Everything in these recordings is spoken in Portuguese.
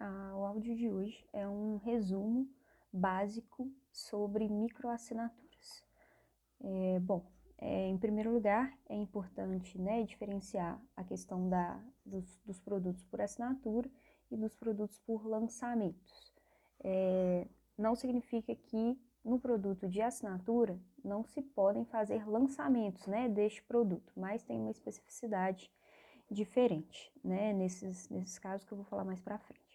Ah, o áudio de hoje é um resumo básico sobre microassinaturas. É, bom, é, em primeiro lugar, é importante né, diferenciar a questão da, dos, dos, produtos por assinatura e dos produtos por lançamentos. É, não significa que no produto de assinatura não se podem fazer lançamentos né, deste produto, mas tem uma especificidade diferente né, nesses, nesses casos que eu vou falar mais para frente.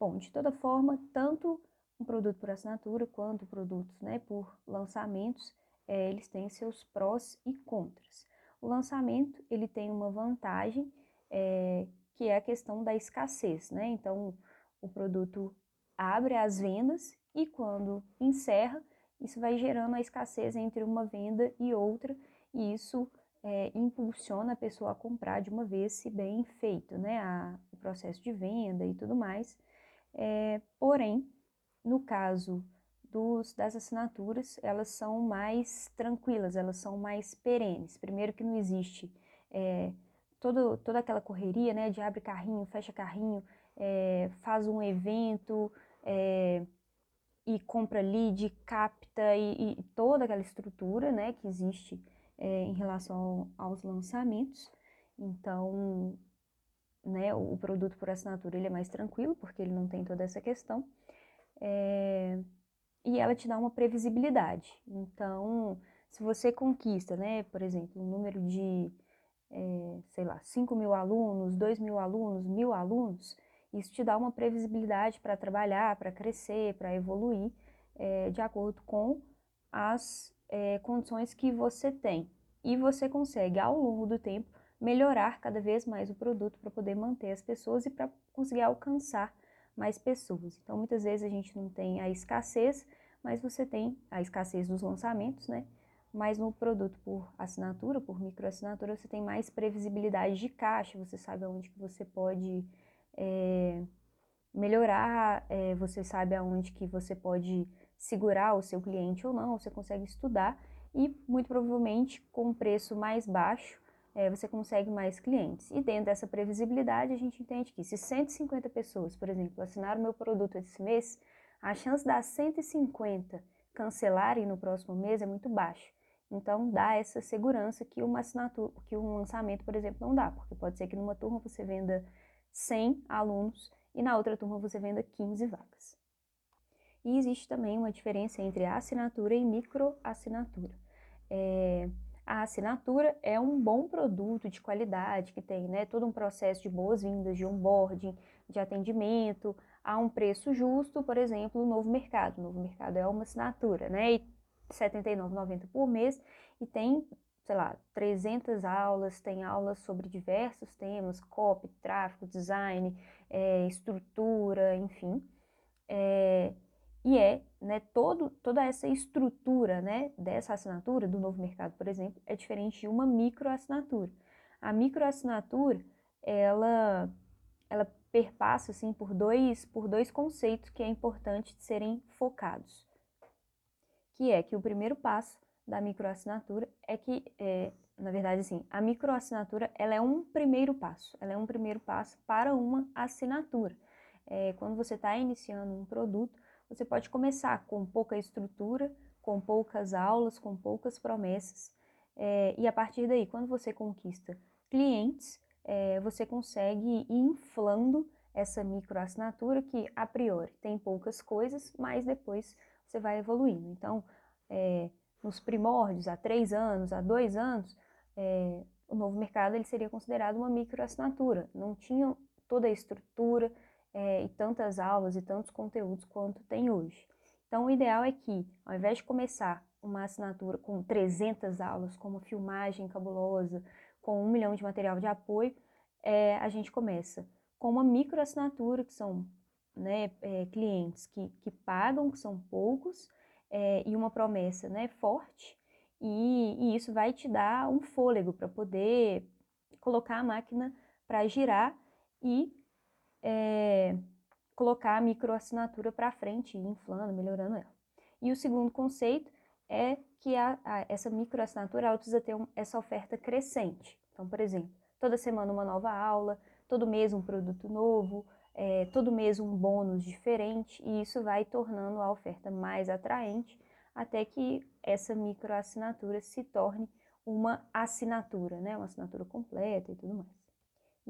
Bom, de toda forma, tanto um produto por assinatura quanto produtos né, por lançamentos, é, eles têm seus prós e contras. O lançamento ele tem uma vantagem é, que é a questão da escassez, né? Então o produto abre as vendas e quando encerra, isso vai gerando a escassez entre uma venda e outra, e isso é, impulsiona a pessoa a comprar de uma vez, se bem feito, né? A, o processo de venda e tudo mais. É, porém, no caso dos, das assinaturas, elas são mais tranquilas, elas são mais perenes. Primeiro que não existe é, todo, toda aquela correria né, de abre carrinho, fecha carrinho, é, faz um evento é, e compra lead, capta e, e, toda aquela estrutura né, que existe em relação aos lançamentos. Então, né, o produto por assinatura ele é mais tranquilo, porque ele não tem toda essa questão. É, e ela te dá uma previsibilidade. Então, se você conquista, né, por exemplo, um número de, é, sei lá, 5 mil alunos, 2 mil alunos, mil alunos, isso te dá uma previsibilidade para trabalhar, para crescer, para evoluir, é, de acordo com as é, condições que você tem. E você consegue, ao longo do tempo, melhorar cada vez mais o produto para poder manter as pessoas e para conseguir alcançar mais pessoas. Então, muitas vezes a gente não tem a escassez, mas você tem a escassez dos lançamentos, né? Mas no produto por assinatura, por microassinatura, você tem mais previsibilidade de caixa, você sabe aonde que você pode é, melhorar, é, você sabe aonde que você pode segurar o seu cliente ou não, você consegue estudar e muito provavelmente com um preço mais baixo é, você consegue mais clientes. E dentro dessa previsibilidade, a gente entende que se 150 pessoas, por exemplo, assinaram meu produto esse mês, a chance das 150 cancelarem no próximo mês é muito baixa. Então, dá essa segurança que uma assinatura, que um lançamento, por exemplo, não dá, porque pode ser que numa turma você venda 100 alunos e na outra turma você venda 15 vagas. E existe também uma diferença entre assinatura e microassinatura. É, a assinatura é um bom produto de qualidade, que tem né, todo um processo de boas-vindas, de onboarding, de atendimento, a um preço justo, por exemplo, o Novo Mercado. O Novo Mercado é uma assinatura, né? E R$ 79,90 por mês e tem, sei lá, 300 aulas, tem aulas sobre diversos temas, copy, tráfego, design, é, estrutura, enfim. É, e é, né, todo, toda essa estrutura, né, dessa assinatura, do novo mercado, por exemplo, é diferente de uma microassinatura. A microassinatura, ela, ela perpassa, assim, por dois, por dois conceitos que é importante de serem focados. Que é que o primeiro passo da microassinatura é que, é, na verdade, assim, a microassinatura, ela é um primeiro passo, ela é um primeiro passo para uma assinatura. É, quando você está iniciando um produto, você pode começar com pouca estrutura, com poucas aulas, com poucas promessas, é, e a partir daí, quando você conquista clientes, é, você consegue ir inflando essa microassinatura que, a priori, tem poucas coisas, mas depois você vai evoluindo. Então, é, nos primórdios, há três anos, há dois anos, é, o novo mercado ele seria considerado uma microassinatura. Não tinha toda a estrutura, é, e tantas aulas e tantos conteúdos quanto tem hoje. Então, o ideal é que, ao invés de começar uma assinatura com 300 aulas, com filmagem cabulosa, com um milhão de material de apoio, é, a gente começa com uma microassinatura, que são né, é, clientes que, que pagam, que são poucos, é, e uma promessa né, forte, e, e isso vai te dar um fôlego para poder colocar a máquina para girar e é, colocar a microassinatura para frente, inflando, melhorando ela. E o segundo conceito é que a, a, essa microassinatura ela precisa ter um, essa oferta crescente. Então, por exemplo, toda semana uma nova aula, todo mês um produto novo, é, todo mês um bônus diferente, e isso vai tornando a oferta mais atraente, até que essa microassinatura se torne uma assinatura, né? uma assinatura completa e tudo mais.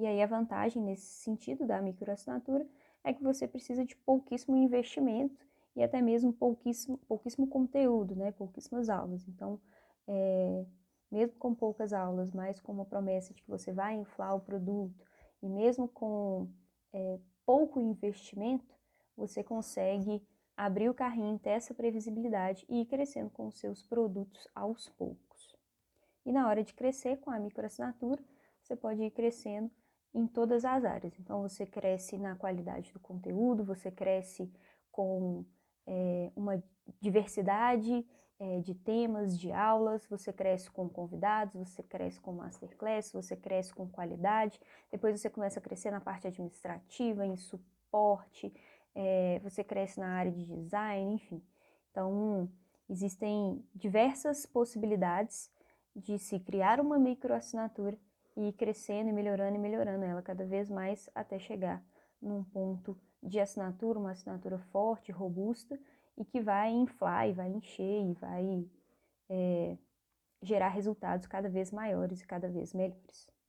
E aí a vantagem nesse sentido da microassinatura é que você precisa de pouquíssimo investimento e até mesmo pouquíssimo, pouquíssimo conteúdo, né? pouquíssimas aulas. Então, é, mesmo com poucas aulas, mas com uma promessa de que você vai inflar o produto, e mesmo com é, pouco investimento, você consegue abrir o carrinho, ter essa previsibilidade e ir crescendo com os seus produtos aos poucos. E na hora de crescer com a microassinatura, você pode ir crescendo em todas as áreas. Então, você cresce na qualidade do conteúdo, você cresce com é, uma diversidade é, de temas, de aulas, você cresce com convidados, você cresce com masterclass, você cresce com qualidade, depois você começa a crescer na parte administrativa, em suporte, é, você cresce na área de design, enfim. Então, existem diversas possibilidades de se criar uma microassinatura e crescendo e melhorando e melhorando ela cada vez mais até chegar num ponto de assinatura, uma assinatura forte, robusta e que vai inflar e vai encher e vai é, gerar resultados cada vez maiores e cada vez melhores.